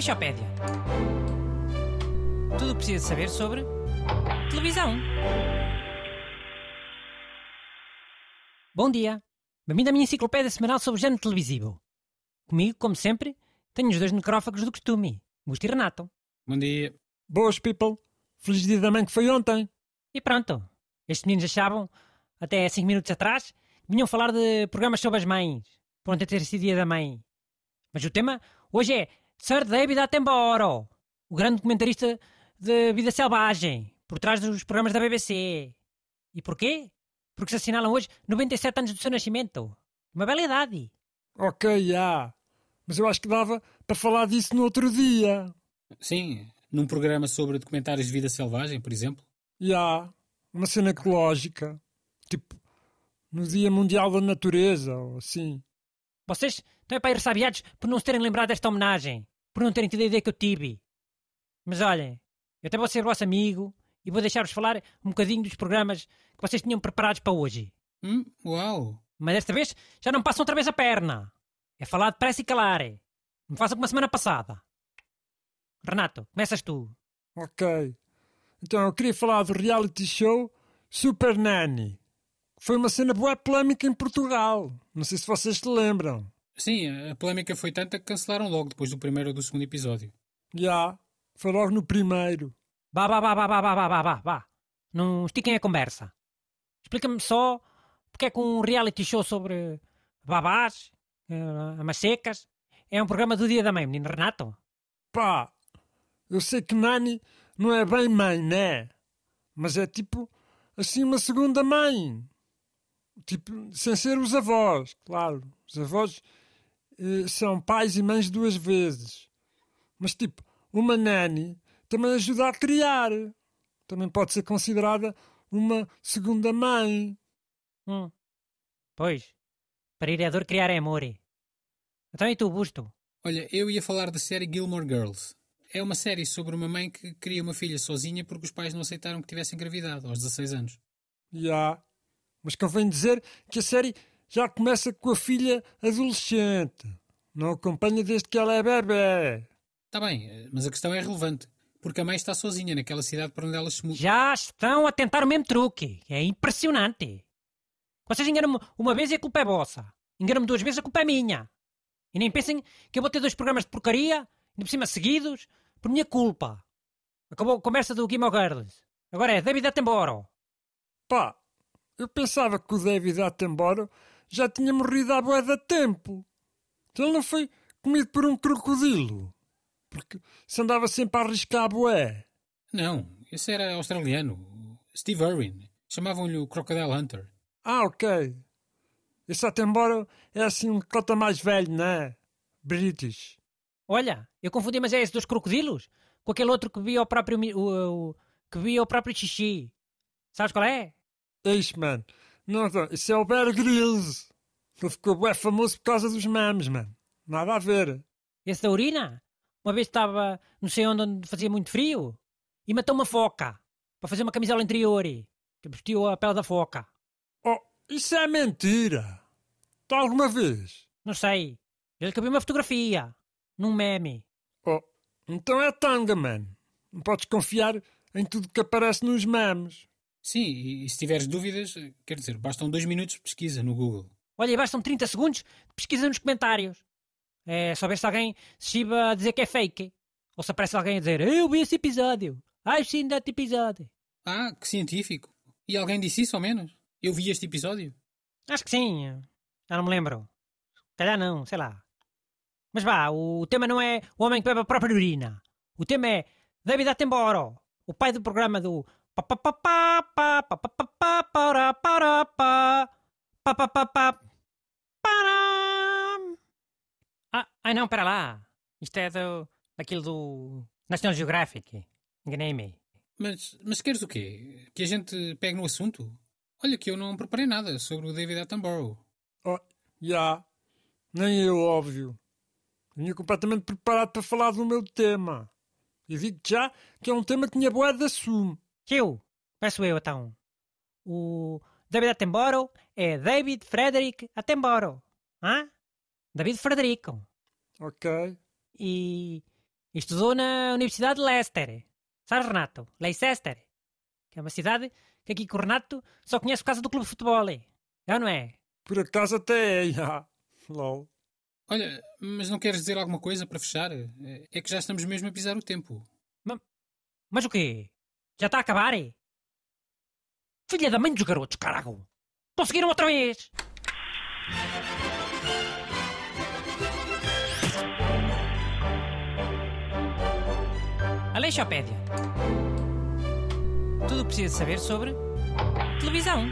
Peixopédia. Tudo o que precisa saber sobre televisão. Bom dia. Bem-vindo à minha enciclopédia semanal sobre o género televisivo. Comigo, como sempre, tenho os dois necrófagos do costume, Gusto e Renato. Bom dia. Boas, people. Feliz dia da mãe que foi ontem. E pronto. Estes meninos achavam, até 5 minutos atrás, que vinham falar de programas sobre as mães. Por ontem ter sido dia da mãe. Mas o tema hoje é Sir David Attenborough, o grande documentarista de vida selvagem, por trás dos programas da BBC. E porquê? Porque se assinalam hoje 97 anos do seu nascimento. Uma bela idade. Ok, já. Mas eu acho que dava para falar disso no outro dia. Sim, num programa sobre documentários de vida selvagem, por exemplo. Já. Uma cena ecológica. Tipo, no Dia Mundial da Natureza, ou assim. Vocês estão é para ir ressabiados por não se terem lembrado desta homenagem, por não terem tido a ideia que eu tive. Mas olhem, eu até vou ser vosso amigo e vou deixar-vos falar um bocadinho dos programas que vocês tinham preparados para hoje. Hum, uau. Mas desta vez já não passam outra vez a perna. É falar depressa e calar. Me façam como a semana passada. Renato, começas tu. Ok. Então eu queria falar do reality show Super Nanny. Foi uma cena boa polémica em Portugal. Não sei se vocês se lembram. Sim, a polémica foi tanta que cancelaram logo depois do primeiro ou do segundo episódio. Já. Foi logo no primeiro. Vá, vá, vá, vá, vá, vá, vá, vá, vá, vá. Não estiquem a conversa. Explica-me só porque é que um reality show sobre babás, uh, amas secas, é um programa do dia da mãe, menino Renato. Pá, eu sei que Nani não é bem mãe, né? Mas é tipo, assim, uma segunda mãe. Tipo, sem ser os avós, claro. Os avós eh, são pais e mães duas vezes. Mas, tipo, uma nani também ajuda a criar. Também pode ser considerada uma segunda mãe. Hum. Pois, para ir é dor, criar é amor. Então e tu, Busto? Olha, eu ia falar da série Gilmore Girls. É uma série sobre uma mãe que cria uma filha sozinha porque os pais não aceitaram que tivesse engravidado aos 16 anos. Já. Mas convém dizer que a série já começa com a filha adolescente. Não acompanha desde que ela é bebê. Está bem, mas a questão é relevante. Porque a mãe está sozinha naquela cidade para onde ela se mudou. Já estão a tentar o mesmo truque. É impressionante. Vocês enganam-me uma vez e a culpa é vossa. Enganam-me duas vezes, a culpa é minha. E nem pensem que eu vou ter dois programas de porcaria, ainda por cima seguidos, por minha culpa. Acabou a conversa do Gilmore Girls. Agora é David Attenborough. Pá, eu pensava que o David Attenborough já tinha morrido há bué de tempo. Então ele não foi comido por um crocodilo. Porque se andava sempre a arriscar a bué. Não, esse era australiano. Steve Irwin. Chamavam-lhe o Crocodile Hunter. Ah, ok. Esse Attenborough é assim um cota mais velho, não é? British. Olha, eu confundi, mas é esse dos crocodilos com aquele outro que via o próprio o, o- que via o próprio xixi. Sabes qual é? Eixe, não, isso é o Bear Grylls. Ele ficou bué famoso por causa dos memes, mano. Nada a ver. Esse da urina? Uma vez estava não sei onde, onde fazia muito frio e matou uma foca para fazer uma camisola interior que vestiu a pele da foca. Oh, isso é mentira. Tá alguma vez? Não sei. Ele que viu uma fotografia num meme. Oh, então é tanga, mano. Não podes confiar em tudo que aparece nos memes. Sim, e, se tiveres dúvidas, quer dizer, bastam dois minutos de pesquisa no Google. Olha, e bastam 30 segundos de pesquisa nos comentários. É só ver se alguém se chiba a dizer que é fake. Ou se aparece alguém a dizer Eu vi esse episódio. I've seen that episódio. Ah, que científico. E alguém disse isso ao menos? Eu vi este episódio. Acho que sim. Já não me lembro. Calhar não, sei lá. Mas vá, o tema não é o homem que bebe a própria urina. O tema é David Attenborough, o pai do programa do ah, ai não, pera lá. Isto é do, daquilo do National Geographic. Enganei-me. Mas, mas queres o quê? Que a gente pegue no assunto? Olha que eu não preparei nada sobre o David Attenborough. Oh, já. Yeah. Nem eu, óbvio. Vinha completamente preparado para falar do meu tema. E digo já que é um tema que tinha boa de assumo. Eu, peço eu então. O David Attenborough é David Frederick Attenborough. Hã? David Frederico. Ok? E estudou na Universidade de Leicester. Sabes, Renato? Leicester. Que é uma cidade que aqui com o Renato só conhece por causa do clube de futebol. É ou não é? Por acaso até é, já. Lol. Olha, mas não queres dizer alguma coisa para fechar? É que já estamos mesmo a pisar o tempo. Mas o quê? Já está a acabar, é? Filha da mãe dos garotos, carago! Conseguiram outra vez! Aleixopédia. Tudo o que precisa saber sobre televisão.